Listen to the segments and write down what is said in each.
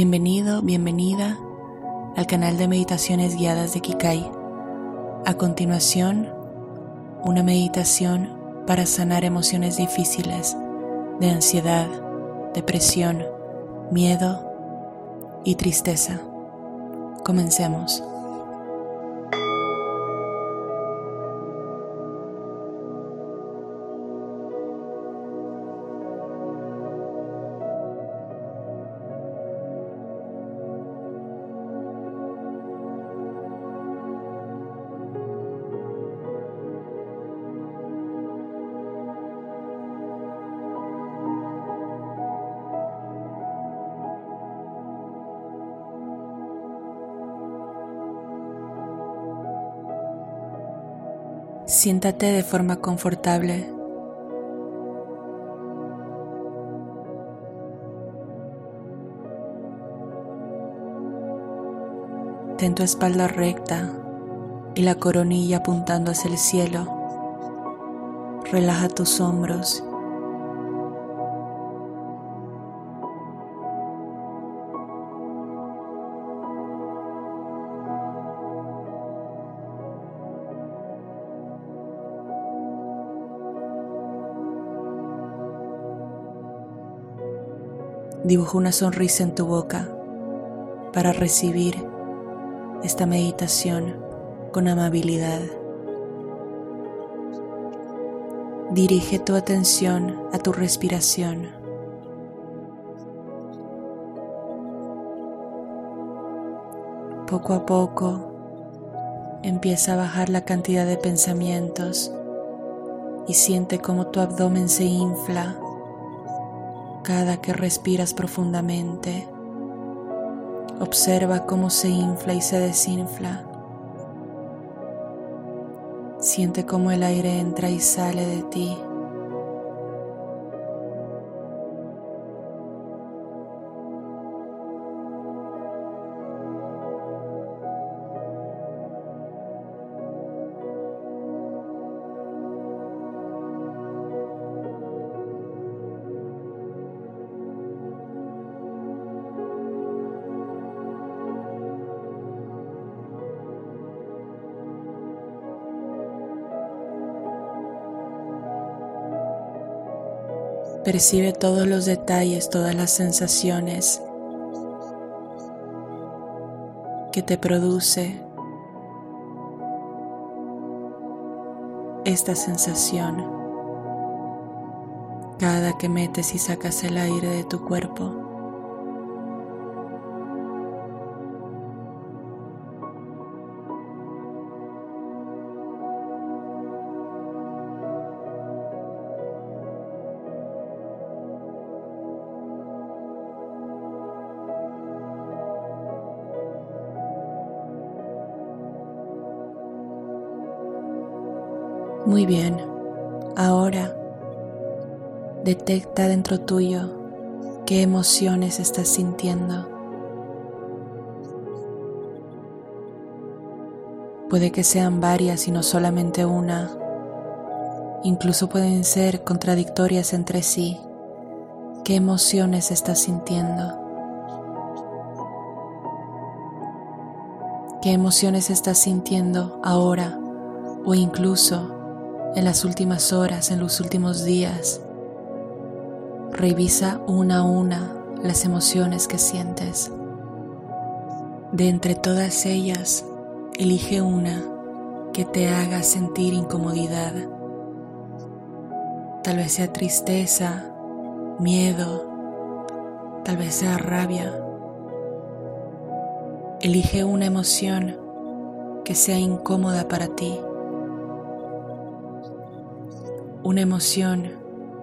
Bienvenido, bienvenida al canal de meditaciones guiadas de Kikai. A continuación, una meditación para sanar emociones difíciles de ansiedad, depresión, miedo y tristeza. Comencemos. Siéntate de forma confortable. Ten tu espalda recta y la coronilla apuntando hacia el cielo. Relaja tus hombros Dibuja una sonrisa en tu boca para recibir esta meditación con amabilidad. Dirige tu atención a tu respiración. Poco a poco empieza a bajar la cantidad de pensamientos y siente cómo tu abdomen se infla cada que respiras profundamente. Observa cómo se infla y se desinfla. Siente cómo el aire entra y sale de ti. Percibe todos los detalles, todas las sensaciones que te produce esta sensación cada que metes y sacas el aire de tu cuerpo. Muy bien, ahora detecta dentro tuyo qué emociones estás sintiendo. Puede que sean varias y no solamente una. Incluso pueden ser contradictorias entre sí. ¿Qué emociones estás sintiendo? ¿Qué emociones estás sintiendo ahora o incluso en las últimas horas, en los últimos días. Revisa una a una las emociones que sientes. De entre todas ellas, elige una que te haga sentir incomodidad. Tal vez sea tristeza, miedo, tal vez sea rabia. Elige una emoción que sea incómoda para ti una emoción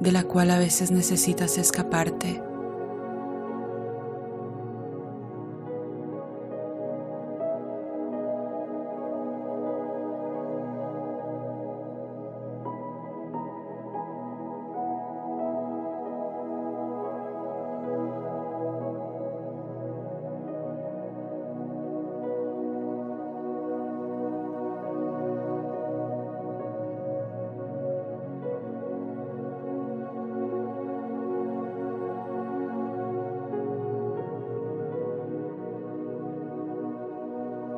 de la cual a veces necesitas escaparte.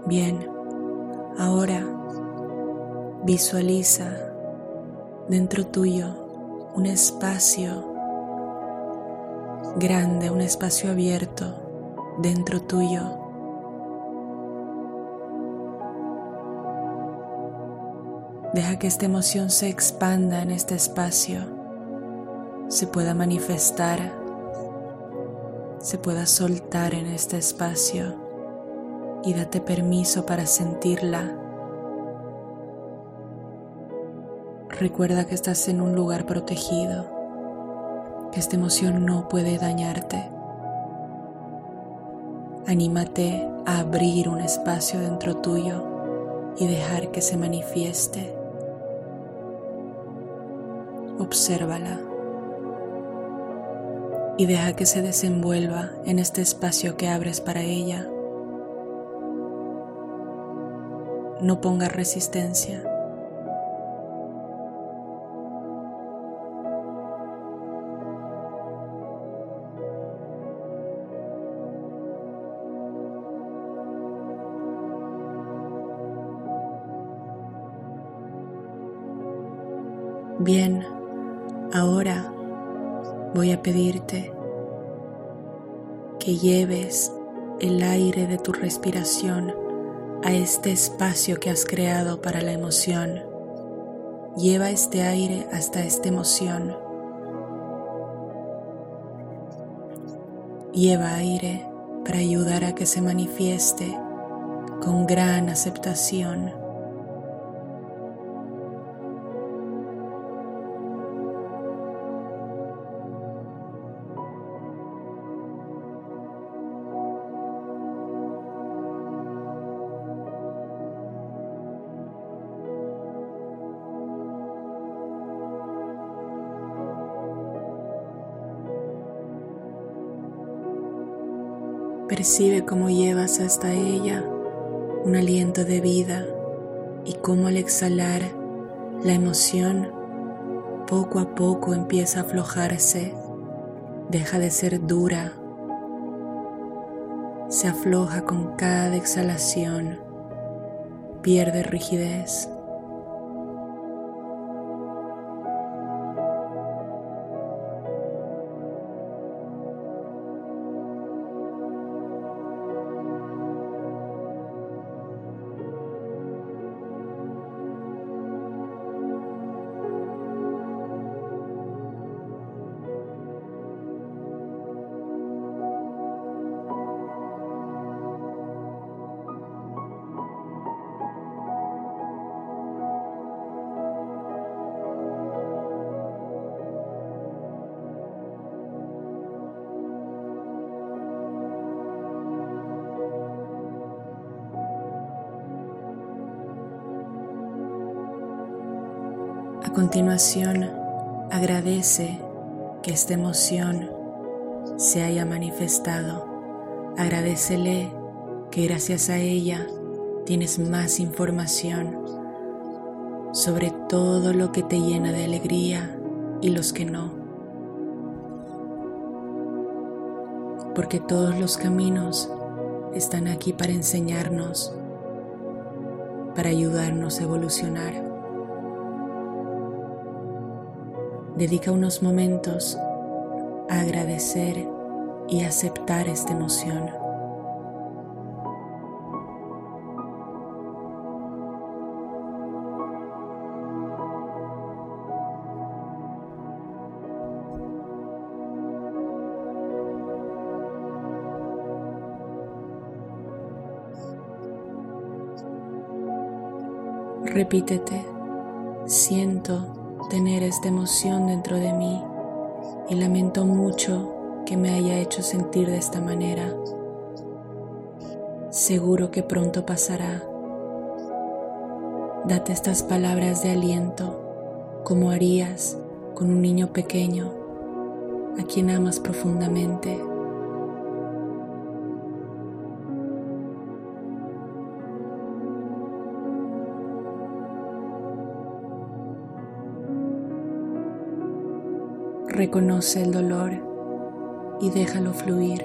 Bien, ahora visualiza dentro tuyo un espacio grande, un espacio abierto dentro tuyo. Deja que esta emoción se expanda en este espacio, se pueda manifestar, se pueda soltar en este espacio y date permiso para sentirla. Recuerda que estás en un lugar protegido, que esta emoción no puede dañarte. Anímate a abrir un espacio dentro tuyo y dejar que se manifieste. Obsérvala y deja que se desenvuelva en este espacio que abres para ella. No ponga resistencia. Bien, ahora voy a pedirte que lleves el aire de tu respiración a este espacio que has creado para la emoción. Lleva este aire hasta esta emoción. Lleva aire para ayudar a que se manifieste con gran aceptación. Percibe cómo llevas hasta ella un aliento de vida y cómo al exhalar la emoción poco a poco empieza a aflojarse, deja de ser dura, se afloja con cada exhalación, pierde rigidez. A continuación, agradece que esta emoción se haya manifestado. Agradecele que gracias a ella tienes más información sobre todo lo que te llena de alegría y los que no. Porque todos los caminos están aquí para enseñarnos, para ayudarnos a evolucionar. Dedica unos momentos a agradecer y aceptar esta emoción. Repítete, siento tener esta emoción dentro de mí y lamento mucho que me haya hecho sentir de esta manera. Seguro que pronto pasará. Date estas palabras de aliento como harías con un niño pequeño a quien amas profundamente. Reconoce el dolor y déjalo fluir.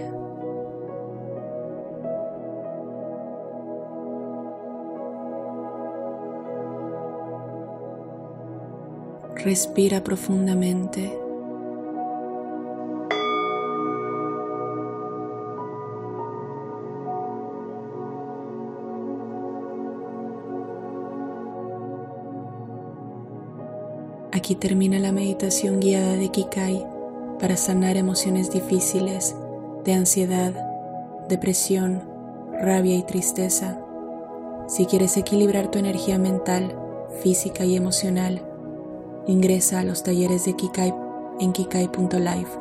Respira profundamente. Aquí termina la meditación guiada de Kikai para sanar emociones difíciles de ansiedad, depresión, rabia y tristeza. Si quieres equilibrar tu energía mental, física y emocional, ingresa a los talleres de Kikai en kikai.life.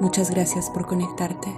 Muchas gracias por conectarte.